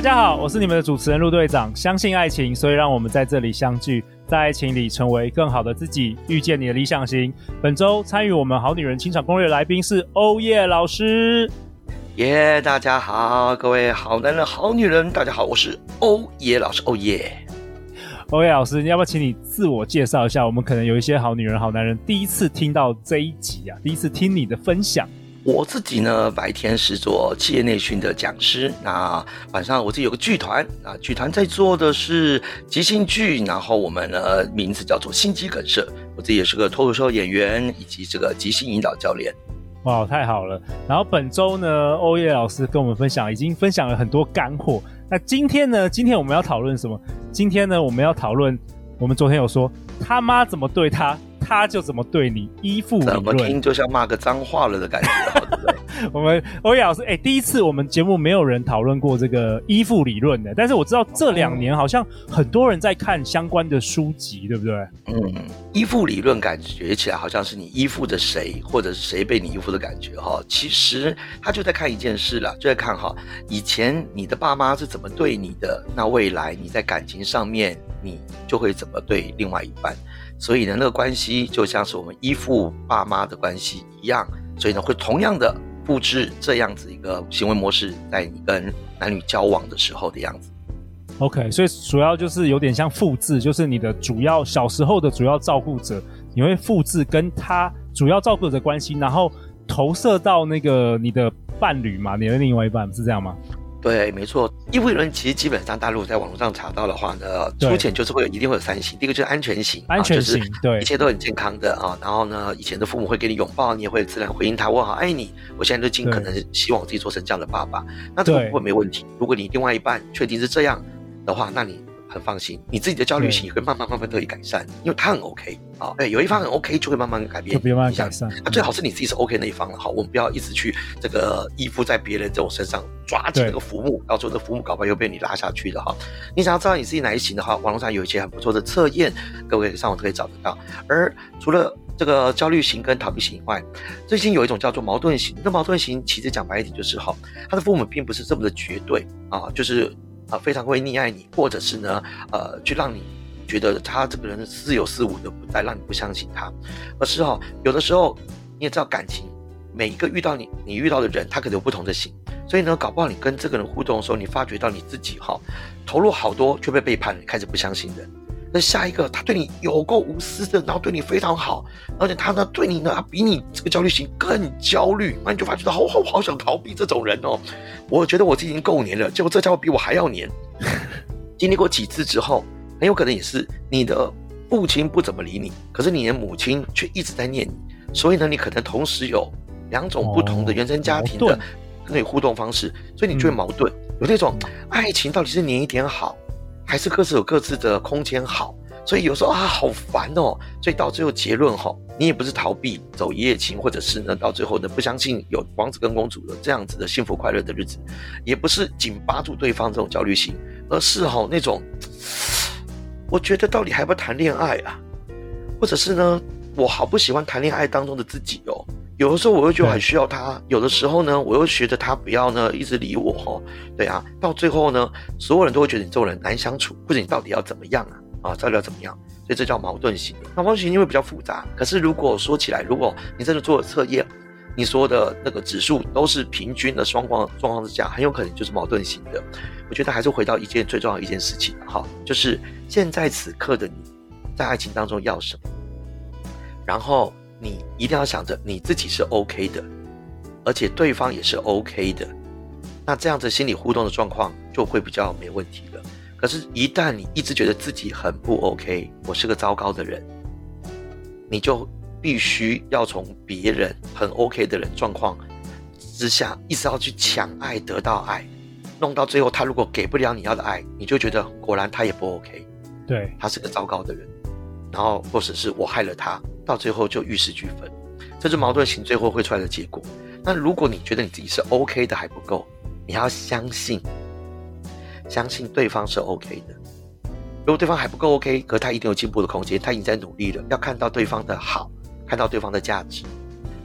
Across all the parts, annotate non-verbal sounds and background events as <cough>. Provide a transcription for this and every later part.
大家好，我是你们的主持人陆队长。相信爱情，所以让我们在这里相聚。在爱情里成为更好的自己，遇见你的理想型。本周参与我们好女人情场攻略来宾是欧耶老师。耶，大家好，各位好男人、好女人，大家好，我是欧耶老师，欧耶。欧耶老师，你要不要请你自我介绍一下？我们可能有一些好女人、好男人第一次听到这一集啊，第一次听你的分享。我自己呢，白天是做企业内训的讲师，那晚上我自己有个剧团啊，剧团在做的是即兴剧，然后我们呢名字叫做心肌梗塞，我自己也是个脱口秀演员以及这个即兴引导教练。哇，太好了！然后本周呢，欧耶老师跟我们分享，已经分享了很多干货。那今天呢，今天我们要讨论什么？今天呢，我们要讨论，我们昨天有说他妈怎么对他。他就怎么对你，依附理论，怎么听就像骂个脏话了的感觉，对不对？<laughs> 我们欧阳老师，哎、欸，第一次我们节目没有人讨论过这个依附理论的，但是我知道这两年好像很多人在看相关的书籍，对不对？嗯，依附理论感觉起来好像是你依附着谁，或者是谁被你依附的感觉哈。其实他就在看一件事了，就在看哈，以前你的爸妈是怎么对你的，那未来你在感情上面你就会怎么对另外一半。所以呢，那个关系就像是我们依附爸妈的关系一样，所以呢，会同样的复制这样子一个行为模式，在你跟男女交往的时候的样子。OK，所以主要就是有点像复制，就是你的主要小时候的主要照顾者，你会复制跟他主要照顾者的关系，然后投射到那个你的伴侣嘛，你的另外一半是这样吗？对，没错。依附理论其实基本上，大陆在网络上查到的话呢，粗浅就是会有一定会有三型。第一个就是安全型，安全型，对，一切都很健康的啊。然后呢，以前的父母会给你拥抱，你也会自然回应他，我好爱你。我现在就尽可能希望我自己做成这样的爸爸。那这个不会没问题。如果你另外一半确定是这样的话，那你。很放心，你自己的焦虑型也会慢慢慢慢得以改善，因为他很 OK 啊，对，有一方很 OK 就会慢慢改变，就慢慢改善。那最好是你自己是 OK 那一方了，好，我们不要一直去这个依附在别人在我身上，抓紧那个浮木，到时候这浮木搞不好又被你拉下去的哈。你想要知道你自己哪一型的话，网络上有一些很不错的测验，各位上网都可以找得到。而除了这个焦虑型跟逃避型以外，最近有一种叫做矛盾型。那矛盾型其实讲白一点就是哈，他的父母并不是这么的绝对啊，就是。啊，非常会溺爱你，或者是呢，呃，去让你觉得他这个人似有似无的不在，让你不相信他。而是哈，有的时候你也知道感情，每一个遇到你，你遇到的人，他可能有不同的心。所以呢，搞不好你跟这个人互动的时候，你发觉到你自己哈，投入好多却被背叛，开始不相信人。那下一个，他对你有够无私的，然后对你非常好，而且他呢对你呢，比你这个焦虑型更焦虑，那你就发觉到，好好好想逃避这种人哦。我觉得我自己已经够黏了，结果这家伙比我还要黏。<laughs> 经历过几次之后，很有可能也是你的父亲不怎么理你，可是你的母亲却一直在念你，所以呢，你可能同时有两种不同的原生家庭的那个互动方式，所以你就会矛盾，嗯、有那种爱情到底是黏一点好。还是各自有各自的空间好，所以有时候啊好烦哦，所以到最后结论哈，你也不是逃避走一夜情，或者是呢到最后呢不相信有王子跟公主的这样子的幸福快乐的日子，也不是紧扒住对方这种焦虑型，而是哈那种，<tsk> 我觉得到底还不谈恋爱啊，或者是呢我好不喜欢谈恋爱当中的自己哦。有的时候我又觉得很需要他，有的时候呢，我又觉得他不要呢一直理我哈，对啊，到最后呢，所有人都会觉得你这种人难相处，或者你到底要怎么样啊？啊，到底要怎么样？所以这叫矛盾型。那矛盾型因为比较复杂，可是如果说起来，如果你真的做了测验，你说的那个指数都是平均的双方状况之下，很有可能就是矛盾型的。我觉得还是回到一件最重要的一件事情哈，就是现在此刻的你在爱情当中要什么，然后。你一定要想着你自己是 OK 的，而且对方也是 OK 的，那这样子心理互动的状况就会比较没问题了。可是，一旦你一直觉得自己很不 OK，我是个糟糕的人，你就必须要从别人很 OK 的人状况之下，一直要去抢爱，得到爱，弄到最后，他如果给不了你要的爱，你就觉得果然他也不 OK，对，他是个糟糕的人。然后，或者是我害了他，到最后就玉石俱焚。这是矛盾型最后会出来的结果。那如果你觉得你自己是 OK 的还不够，你要相信，相信对方是 OK 的。如果对方还不够 OK，可是他一定有进步的空间，他已经在努力了。要看到对方的好，看到对方的价值，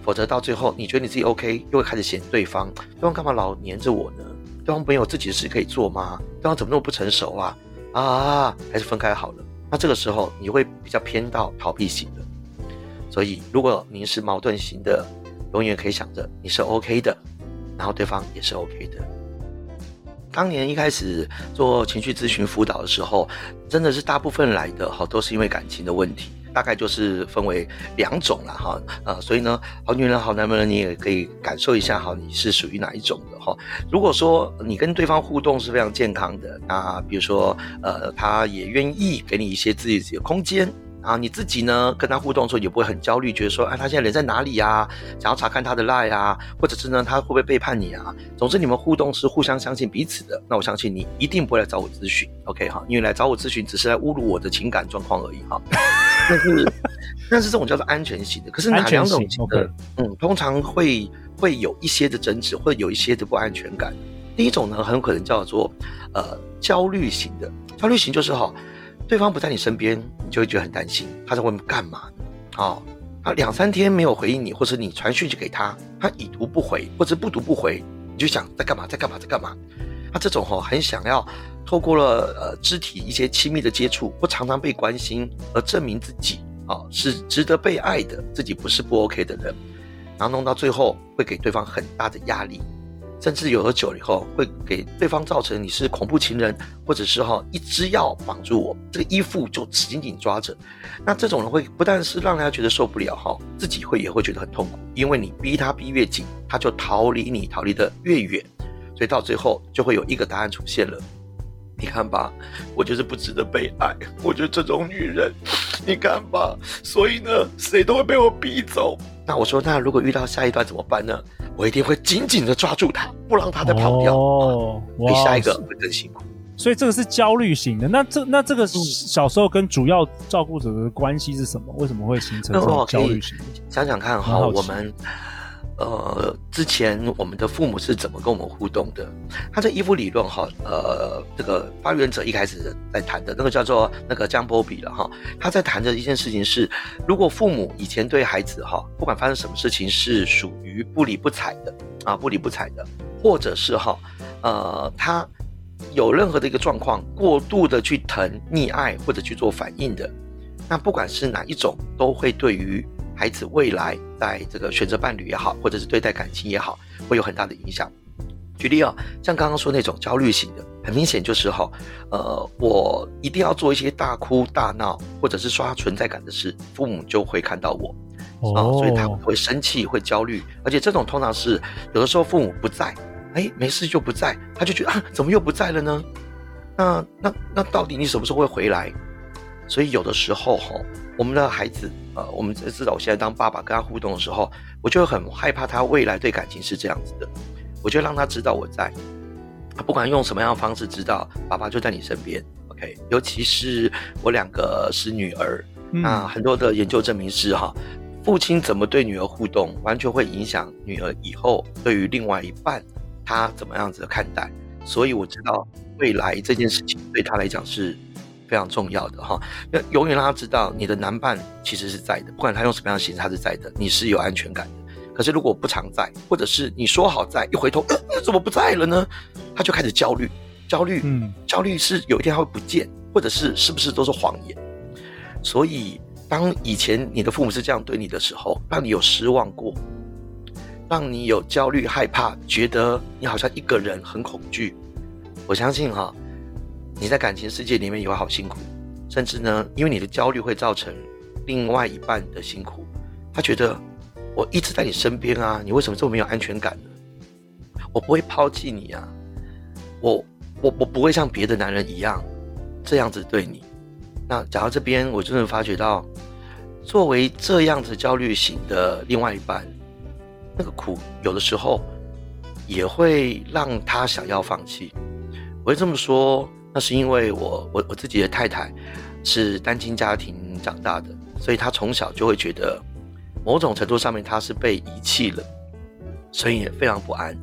否则到最后你觉得你自己 OK，又会开始嫌对方，对方干嘛老黏着我呢？对方没有自己的事可以做吗？对方怎么那么不成熟啊？啊，还是分开好了。那这个时候你会比较偏到逃避型的。所以，如果您是矛盾型的，永远可以想着你是 OK 的，然后对方也是 OK 的。当年一开始做情绪咨询辅导的时候，真的是大部分来的哈都是因为感情的问题，大概就是分为两种了哈。呃，所以呢，好女人、好男人，你也可以感受一下哈，你是属于哪一种的哈。如果说你跟对方互动是非常健康的，那比如说呃，他也愿意给你一些自己的空间。啊，你自己呢，跟他互动的时候也不会很焦虑，觉得说，哎，他现在人在哪里呀、啊？想要查看他的 line 啊，或者是呢，他会不会背叛你啊？总之，你们互动是互相相信彼此的。那我相信你一定不会来找我咨询，OK 哈？因为来找我咨询只是来侮辱我的情感状况而已哈。但是，但是这种叫做安全型的，可是哪两种型的？嗯，通常会会有一些的争执，会有一些的不安全感。第一种呢，很有可能叫做呃焦虑型的，焦虑型就是哈。对方不在你身边，你就会觉得很担心，他在外面干嘛？哦，他两三天没有回应你，或者你传讯息给他，他已读不回，或者不读不回，你就想在干嘛，在干嘛，在干嘛？他这种吼、哦、很想要透过了呃肢体一些亲密的接触，或常常被关心而证明自己啊、哦、是值得被爱的，自己不是不 OK 的人，然后弄到最后会给对方很大的压力。甚至有了久了以后，会给对方造成你是恐怖情人，或者是哈一只要绑住我，这个依附就紧紧抓着。那这种人会不但是让人家觉得受不了哈，自己会也会觉得很痛苦，因为你逼他逼越紧，他就逃离你，逃离得越远，所以到最后就会有一个答案出现了。你看吧，我就是不值得被爱，我觉得这种女人，你看吧，所以呢，谁都会被我逼走。那我说，那如果遇到下一段怎么办呢？我一定会紧紧的抓住他，不让他再跑掉。哦，比下一个会更辛苦。所以这个是焦虑型的。那这那这个小时候跟主要照顾者的关系是什么？为什么会形成这种焦虑型？想想看哈，我们。呃，之前我们的父母是怎么跟我们互动的？他这依附理论哈，呃，这个发源者一开始在谈的那个叫做那个江波比了哈，他在谈的一件事情是，如果父母以前对孩子哈，不管发生什么事情是属于不理不睬的啊，不理不睬的，或者是哈，呃，他有任何的一个状况，过度的去疼溺爱或者去做反应的，那不管是哪一种，都会对于。孩子未来在这个选择伴侣也好，或者是对待感情也好，会有很大的影响。举例啊，像刚刚说那种焦虑型的，很明显就是哈，呃，我一定要做一些大哭大闹，或者是刷存在感的事，父母就会看到我，啊、哦，所以他会生气，会焦虑，而且这种通常是有的时候父母不在，哎，没事就不在，他就觉得啊，怎么又不在了呢？那那那到底你什么时候会回来？所以有的时候哈，我们的孩子，呃，我们知道我现在当爸爸跟他互动的时候，我就很害怕他未来对感情是这样子的。我就让他知道我在，他不管用什么样的方式知道爸爸就在你身边。OK，尤其是我两个是女儿，嗯、那很多的研究证明是哈，父亲怎么对女儿互动，完全会影响女儿以后对于另外一半他怎么样子的看待。所以我知道未来这件事情对他来讲是。非常重要的哈，要永远让他知道你的男伴其实是在的，不管他用什么样的形式，他是在的，你是有安全感的。可是如果不常在，或者是你说好在，一回头，呃，怎么不在了呢？他就开始焦虑，焦虑，嗯，焦虑是有一天他会不见，或者是是不是都是谎言？所以，当以前你的父母是这样对你的时候，让你有失望过，让你有焦虑、害怕，觉得你好像一个人很恐惧。我相信哈。你在感情世界里面也会好辛苦，甚至呢，因为你的焦虑会造成另外一半的辛苦。他觉得我一直在你身边啊，你为什么这么没有安全感呢？我不会抛弃你啊，我我我不会像别的男人一样这样子对你。那讲到这边，我真的发觉到，作为这样子焦虑型的另外一半，那个苦有的时候也会让他想要放弃。我会这么说。那是因为我我我自己的太太是单亲家庭长大的，所以她从小就会觉得某种程度上面他是被遗弃了，所以也非常不安。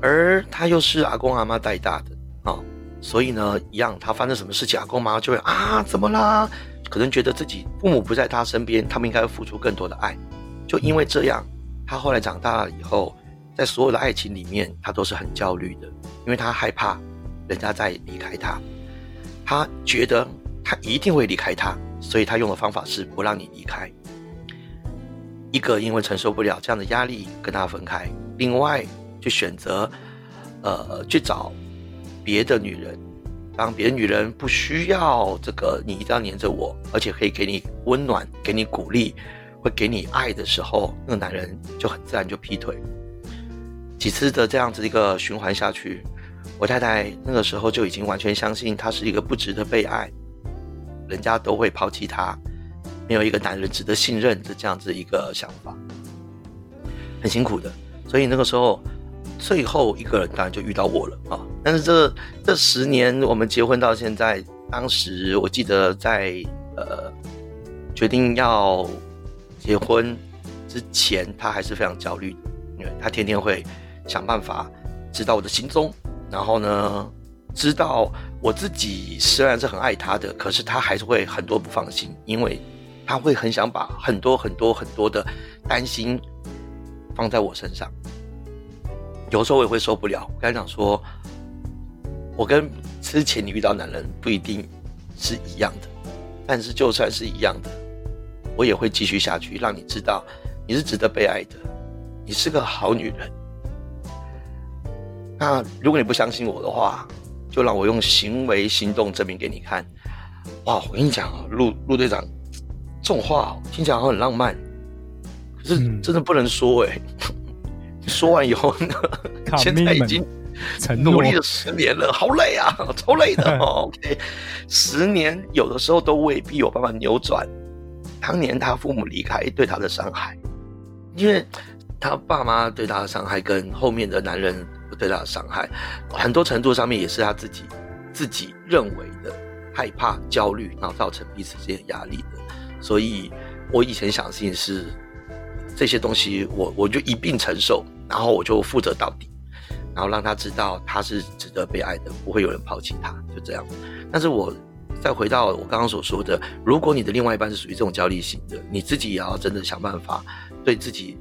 而他又是阿公阿妈带大的啊、所以呢，一样他发生什么事情，阿公妈就会啊，怎么啦？可能觉得自己父母不在他身边，他们应该会付出更多的爱。就因为这样，他后来长大了以后，在所有的爱情里面，他都是很焦虑的，因为他害怕人家在离开他，他觉得他一定会离开他，所以他用的方法是不让你离开。一个因为承受不了这样的压力跟他分开，另外。就选择，呃，去找别的女人。当别的女人不需要这个你一定要黏着我，而且可以给你温暖、给你鼓励、会给你爱的时候，那个男人就很自然就劈腿。几次的这样子一个循环下去，我太太那个时候就已经完全相信他是一个不值得被爱，人家都会抛弃他，没有一个男人值得信任的这样子一个想法，很辛苦的。所以那个时候。最后一个人当然就遇到我了啊！但是这这十年我们结婚到现在，当时我记得在呃决定要结婚之前，他还是非常焦虑，因为他天天会想办法知道我的行踪，然后呢，知道我自己虽然是很爱他的，可是他还是会很多不放心，因为他会很想把很多很多很多的担心放在我身上。有时候我也会受不了。我跟他讲说，我跟之前你遇到男人不一定是一样的，但是就算是一样的，我也会继续下去，让你知道你是值得被爱的，你是个好女人。那如果你不相信我的话，就让我用行为行动证明给你看。哇，我跟你讲啊，陆陆队长，这种话听起来好像很浪漫，可是真的不能说哎、欸。嗯说完以后呢，现在已经努力了十年了，好累啊，超累的。<laughs> OK，十年有的时候都未必有办法扭转当年他父母离开对他的伤害，因为他爸妈对他的伤害跟后面的男人对他的伤害，很多程度上面也是他自己自己认为的害怕、焦虑，然后造成彼此之间压力的。所以我以前想的是这些东西，我我就一并承受。然后我就负责到底，然后让他知道他是值得被爱的，不会有人抛弃他，就这样。但是我再回到我刚刚所说的，如果你的另外一半是属于这种焦虑型的，你自己也要真的想办法，对自己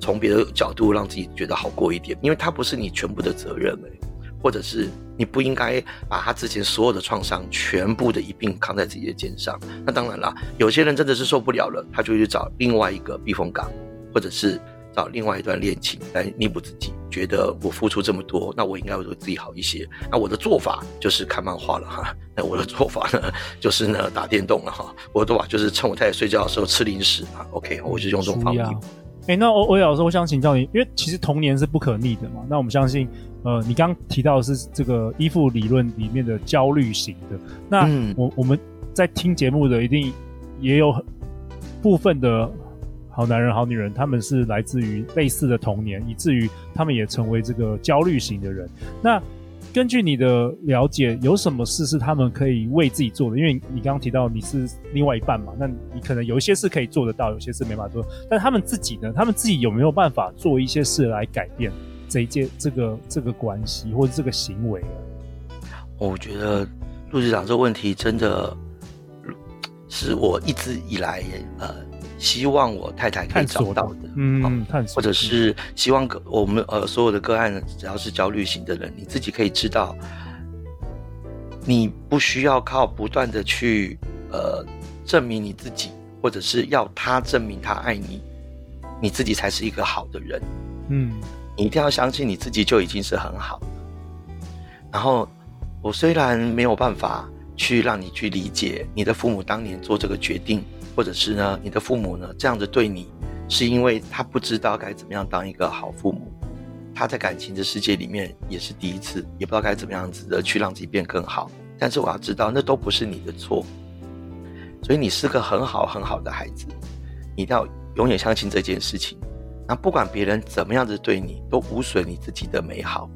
从别的角度让自己觉得好过一点，因为它不是你全部的责任诶，或者是你不应该把他之前所有的创伤全部的一并扛在自己的肩上。那当然啦，有些人真的是受不了了，他就去找另外一个避风港，或者是。找另外一段恋情来弥补自己，觉得我付出这么多，那我应该会对自己好一些。那我的做法就是看漫画了哈，那我的做法呢就是呢打电动了哈，我的做法就是趁我太太睡觉的时候吃零食啊。OK，我就用这种方法。哎、欸，那欧欧老师，我想请教你，因为其实童年是不可逆的嘛。那我们相信，呃，你刚刚提到的是这个依附理论里面的焦虑型的。那我、嗯、我们在听节目的一定也有部分的。好男人、好女人，他们是来自于类似的童年，以至于他们也成为这个焦虑型的人。那根据你的了解，有什么事是他们可以为自己做的？因为你刚刚提到你是另外一半嘛，那你可能有一些事可以做得到，有些事没办法做。但他们自己呢？他们自己有没有办法做一些事来改变这一件、这个、这个关系或者这个行为？我觉得陆局长这个问题真的是我一直以来呃。希望我太太可以找到的，嗯，或者是希望个我们呃所有的个案，只要是焦虑型的人，你自己可以知道，你不需要靠不断的去呃证明你自己，或者是要他证明他爱你，你自己才是一个好的人，嗯，你一定要相信你自己就已经是很好。然后我虽然没有办法去让你去理解你的父母当年做这个决定。或者是呢，你的父母呢这样子对你，是因为他不知道该怎么样当一个好父母，他在感情的世界里面也是第一次，也不知道该怎么样子的去让自己变更好。但是我要知道，那都不是你的错，所以你是个很好很好的孩子，你一定要永远相信这件事情。那不管别人怎么样子对你，都无损你自己的美好。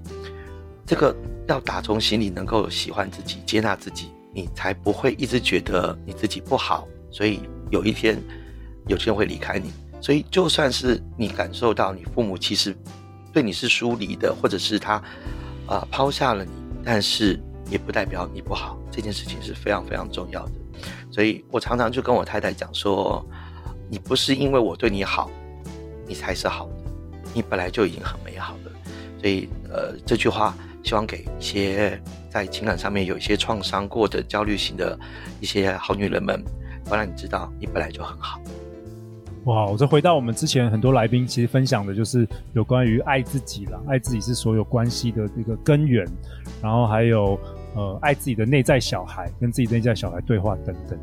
这个要打从心里能够喜欢自己、接纳自己，你才不会一直觉得你自己不好。所以。有一天，有些人会离开你，所以就算是你感受到你父母其实对你是疏离的，或者是他啊、抛下了你，但是也不代表你不好。这件事情是非常非常重要的。所以我常常就跟我太太讲说，你不是因为我对你好，你才是好的，你本来就已经很美好了。所以呃，这句话希望给一些在情感上面有一些创伤过的焦虑型的一些好女人们，我让你知道，你本来就很好。哇，我再回到我们之前很多来宾其实分享的就是有关于爱自己了，爱自己是所有关系的这个根源，然后还有。呃，爱自己的内在小孩，跟自己内在小孩对话等等。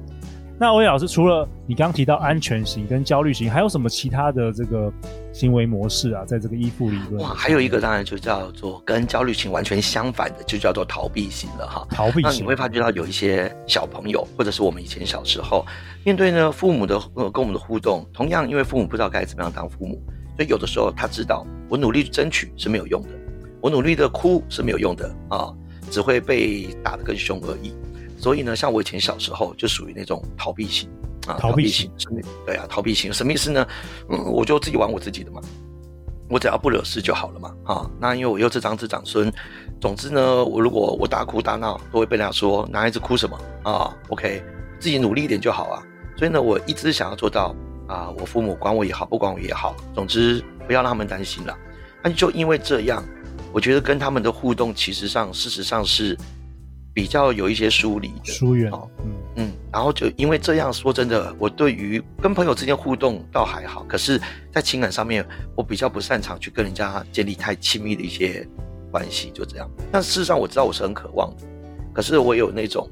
那欧阳老师，除了你刚刚提到安全型跟焦虑型，还有什么其他的这个行为模式啊？在这个依附理论，哇，还有一个当然就叫做跟焦虑型完全相反的，就叫做逃避型了哈。逃避型，那你会发觉到有一些小朋友，或者是我们以前小时候面对呢父母的呃跟我们的互动，同样因为父母不知道该怎么样当父母，所以有的时候他知道我努力争取是没有用的，我努力的哭是没有用的啊。只会被打得更凶而已，所以呢，像我以前小时候就属于那种逃避型啊，逃避型？对啊，逃避型什么意思呢？嗯，我就自己玩我自己的嘛，我只要不惹事就好了嘛，啊，那因为我又是长子长孙，总之呢，我如果我大哭大闹，都会被人家说男孩子哭什么啊？OK，自己努力一点就好啊，所以呢，我一直想要做到啊，我父母管我也好，不管我也好，总之不要让他们担心了，那就因为这样。我觉得跟他们的互动，其实上事实上是比较有一些疏离的、疏远。嗯嗯，然后就因为这样说真的，我对于跟朋友之间互动倒还好，可是，在情感上面，我比较不擅长去跟人家建立太亲密的一些关系，就这样。但事实上，我知道我是很渴望的，可是我有那种，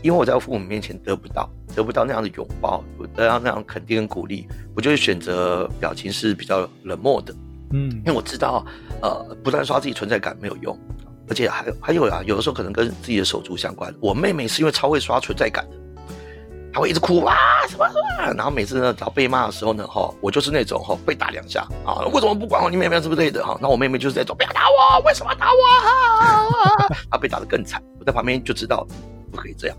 因为我在我父母面前得不到，得不到那样的拥抱，得到那样肯定跟鼓励，我就会选择表情是比较冷漠的。嗯，因为我知道，呃，不断刷自己存在感没有用，而且还有还有啊，有的时候可能跟自己的手足相关。我妹妹是因为超会刷存在感的，她会一直哭啊什么什么，然后每次呢，只要被骂的时候呢，哈，我就是那种哈被打两下啊，为什么不管我？你妹妹是不是对的哈？那我妹妹就是在说不要打我，为什么打我？她被打得更惨，我在旁边就知道不可以这样。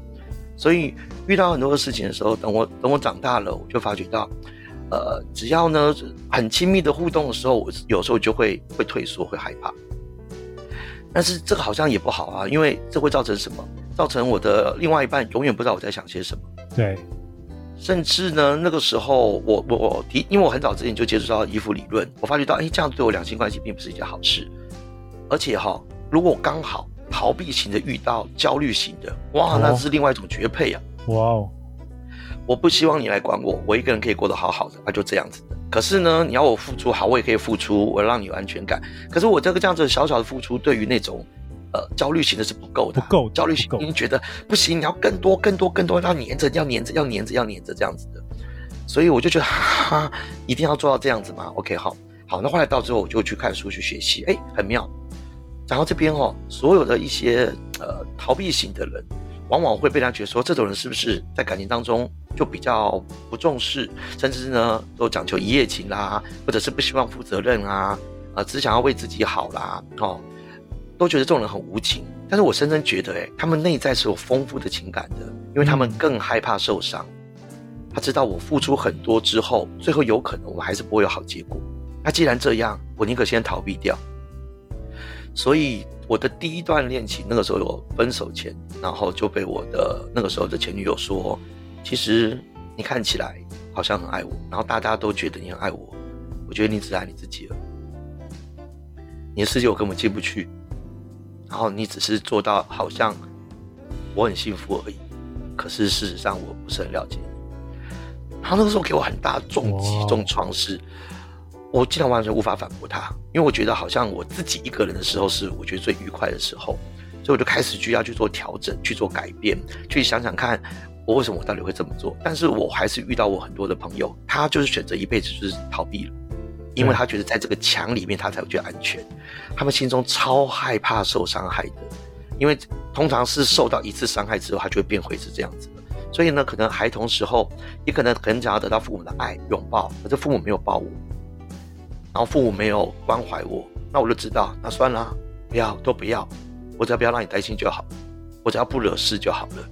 所以遇到很多的事情的时候，等我等我长大了，我就发觉到。呃，只要呢很亲密的互动的时候，我有时候就会会退缩，会害怕。但是这个好像也不好啊，因为这会造成什么？造成我的另外一半永远不知道我在想些什么。对，甚至呢，那个时候我我我提，因为我很早之前就接触到依附理论，我发觉到，哎，这样对我两性关系并不是一件好事。而且哈、哦，如果我刚好逃避型的遇到焦虑型的，哇，那是另外一种绝配啊！哇哦。我不希望你来管我，我一个人可以过得好好的，那就这样子的。可是呢，你要我付出，好，我也可以付出，我让你有安全感。可是我这个这样子小小的付出，对于那种呃焦虑型的是不够的，不够焦虑型，你觉得不行，你要更多、更多、更多，要黏着，要黏着，要黏着，要黏着这样子的。所以我就觉得，哈，一定要做到这样子吗？OK，好，好。那后来到之后，我就去看书去学习，哎，很妙。然后这边哦，所有的一些呃逃避型的人。往往会被他觉得说，这种人是不是在感情当中就比较不重视，甚至呢都讲求一夜情啦，或者是不希望负责任啊，啊只想要为自己好啦，哦，都觉得这种人很无情。但是我深深觉得，诶，他们内在是有丰富的情感的，因为他们更害怕受伤。他知道我付出很多之后，最后有可能我们还是不会有好结果。那既然这样，我宁可先逃避掉。所以。我的第一段恋情，那个时候我分手前，然后就被我的那个时候的前女友说：“其实你看起来好像很爱我，然后大家都觉得你很爱我，我觉得你只爱你自己了。你的世界我根本进不去，然后你只是做到好像我很幸福而已，可是事实上我不是很了解你。然后那个时候给我很大的重击、重创是。”我竟然完全无法反驳他，因为我觉得好像我自己一个人的时候是我觉得最愉快的时候，所以我就开始就要去做调整、去做改变、去想想看我为什么我到底会这么做。但是我还是遇到我很多的朋友，他就是选择一辈子就是逃避了，因为他觉得在这个墙里面他才会觉得安全，他们心中超害怕受伤害的，因为通常是受到一次伤害之后，他就会变回是这样子的。所以呢，可能孩童时候也可能很想要得到父母的爱、拥抱，可是父母没有抱我。然后父母没有关怀我，那我就知道，那算了，不要都不要，我只要不要让你担心就好，我只要不惹事就好了。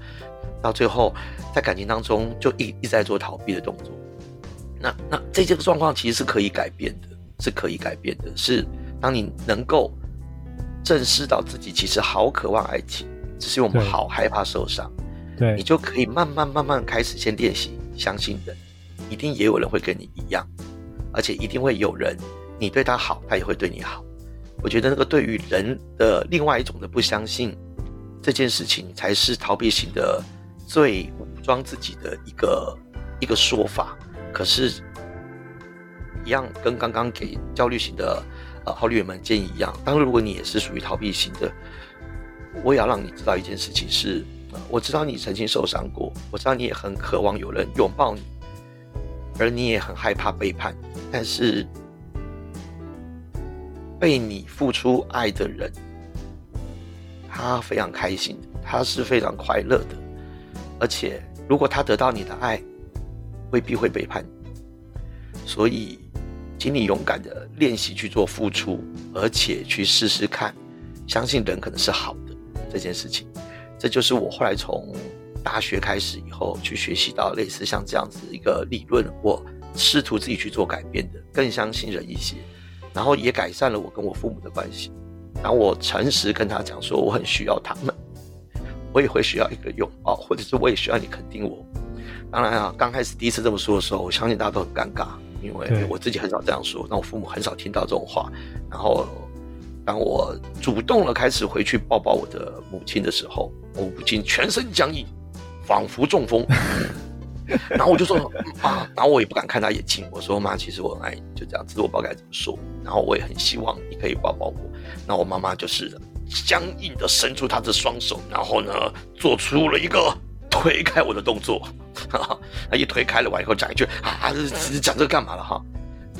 到最后，在感情当中就一一直在做逃避的动作，那那这些个状况其实是可以改变的，是可以改变的。是当你能够正视到自己其实好渴望爱情，只是我们好害怕受伤，对，你就可以慢慢慢慢开始先练习相信人，一定也有人会跟你一样，而且一定会有人你对他好，他也会对你好。我觉得那个对于人的另外一种的不相信这件事情，才是逃避型的最武装自己的一个一个说法。可是，一样跟刚刚给焦虑型的呃好女人们建议一样，当然如果你也是属于逃避型的，我也要让你知道一件事情是，我知道你曾经受伤过，我知道你也很渴望有人拥抱你，而你也很害怕背叛，但是。被你付出爱的人，他非常开心，他是非常快乐的。而且，如果他得到你的爱，未必会背叛你。所以，请你勇敢的练习去做付出，而且去试试看，相信人可能是好的这件事情。这就是我后来从大学开始以后去学习到类似像这样子一个理论，我试图自己去做改变的，更相信人一些。然后也改善了我跟我父母的关系。当我诚实跟他讲说我很需要他们，我也会需要一个拥抱，或者是我也需要你肯定我。当然啊，刚开始第一次这么说的时候，我相信大家都很尴尬，因为我自己很少这样说，那我父母很少听到这种话。然后当我主动了开始回去抱抱我的母亲的时候，我母亲全身僵硬，仿佛中风。<laughs> 然后我就说妈，然后我也不敢看他眼睛。我说妈，其实我很爱你，就这样子，我不知道该怎么说。然后我也很希望你可以抱抱我。那我妈妈就是僵硬的伸出她的双手，然后呢，做出了一个推开我的动作。哈哈，她一推开了完以后讲一句啊，这讲这个干嘛了哈？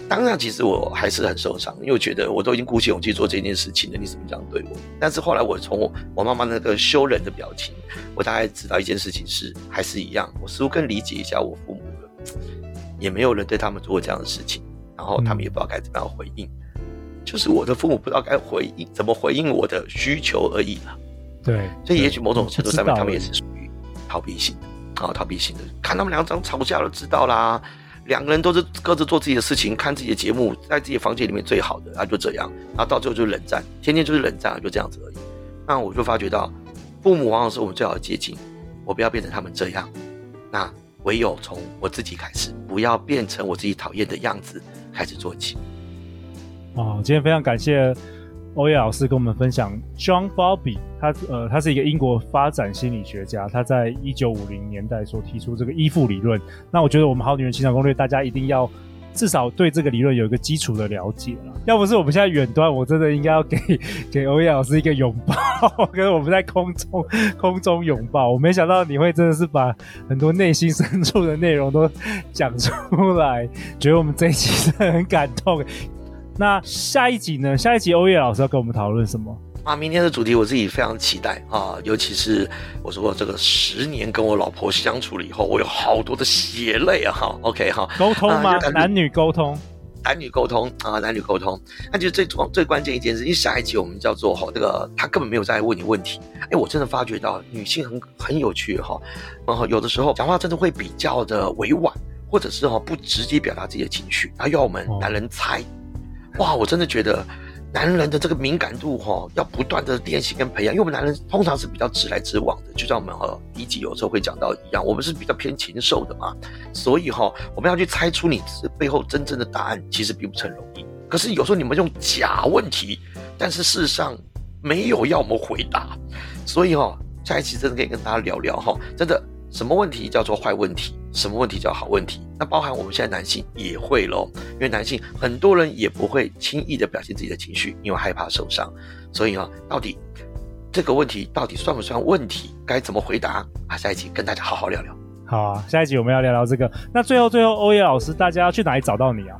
当然，其实我还是很受伤，因为我觉得我都已经鼓起勇气做这件事情了，你怎么这样对我？但是后来我从我妈妈那个羞忍的表情，我大概知道一件事情是，还是一样，我似乎更理解一下我父母了。也没有人对他们做过这样的事情，然后他们也不知道该怎么样回应，就是我的父母不知道该回应怎么回应我的需求而已了。对，所以也许某种程度上面，他们也是属于逃避型的啊，逃避型的，看他们两张吵架就知道啦。两个人都是各自做自己的事情，看自己的节目，在自己的房间里面最好的，啊，就这样，然后到最后就是冷战，天天就是冷战，就这样子而已。那我就发觉到，父母往往是我们最好的接近，我不要变成他们这样，那唯有从我自己开始，不要变成我自己讨厌的样子开始做起。哦，今天非常感谢。欧叶老师跟我们分享，John bobby 他呃，他是一个英国发展心理学家，他在一九五零年代所提出这个依附理论。那我觉得我们好女人情场攻略，大家一定要至少对这个理论有一个基础的了解了。要不是我们现在远端，我真的应该要给 <laughs> 给欧叶老师一个拥抱，<laughs> 跟我们在空中 <laughs> 空中拥抱。我没想到你会真的是把很多内心深处的内容都讲出来，觉得我们这一集真的很感动。那下一集呢？下一集欧叶老师要跟我们讨论什么啊？明天的主题我自己非常期待啊！尤其是我说过这个十年跟我老婆相处了以后，我有好多的血泪啊！哈，OK 哈，沟通吗？啊、男女沟通，男女沟通啊，男女沟通。那就最重最关键一件事，因为下一集我们叫做哈，这个他根本没有在问你问题。哎，我真的发觉到女性很很有趣哈，然后有的时候讲话真的会比较的委婉，或者是哈不直接表达自己的情绪，然后要我们男人猜。哦哇，我真的觉得男人的这个敏感度哈，要不断的练习跟培养，因为我们男人通常是比较直来直往的，就像我们哈一集有时候会讲到一样，我们是比较偏禽兽的嘛，所以哈，我们要去猜出你背后真正的答案，其实并不是很容易。可是有时候你们用假问题，但是事实上没有要我们回答，所以哈，下一期真的可以跟大家聊聊哈，真的。什么问题叫做坏问题？什么问题叫好问题？那包含我们现在男性也会咯，因为男性很多人也不会轻易的表现自己的情绪，因为害怕受伤。所以啊，到底这个问题到底算不算问题？该怎么回答啊？下一集跟大家好好聊聊。好啊，下一集我们要聊聊这个。那最后最后，欧耶老师，大家要去哪里找到你啊？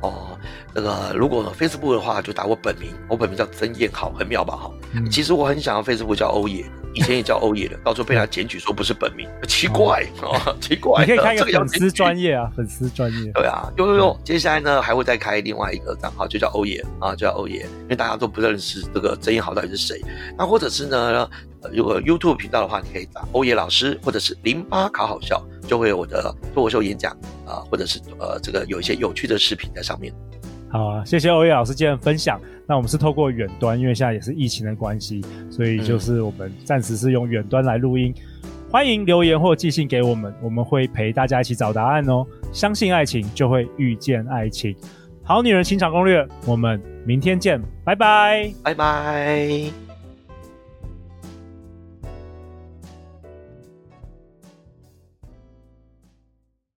哦，那个如果 Facebook 的话，就打我本名，我本名叫曾彦豪，很妙吧？哈、嗯，其实我很想要 Facebook 叫欧野。以前也叫欧野的，<laughs> 到时候被他检举说不是本名，奇怪啊，奇怪。你可以开一个粉丝专业啊，粉丝专业。对啊，有有有，接下来呢还会再开另外一个账号，就叫欧野啊，就叫欧野，因为大家都不认识这个曾彦豪到底是谁。那或者是呢，如果 YouTube 频道的话，你可以打欧野老师，或者是零八考好笑，就会有我的脱口秀演讲啊、呃，或者是呃这个有一些有趣的视频在上面。好啊，谢谢欧叶老师今天的分享。那我们是透过远端，因为现在也是疫情的关系，所以就是我们暂时是用远端来录音。嗯、欢迎留言或寄信给我们，我们会陪大家一起找答案哦。相信爱情，就会遇见爱情。好女人情场攻略，我们明天见，拜拜，拜拜。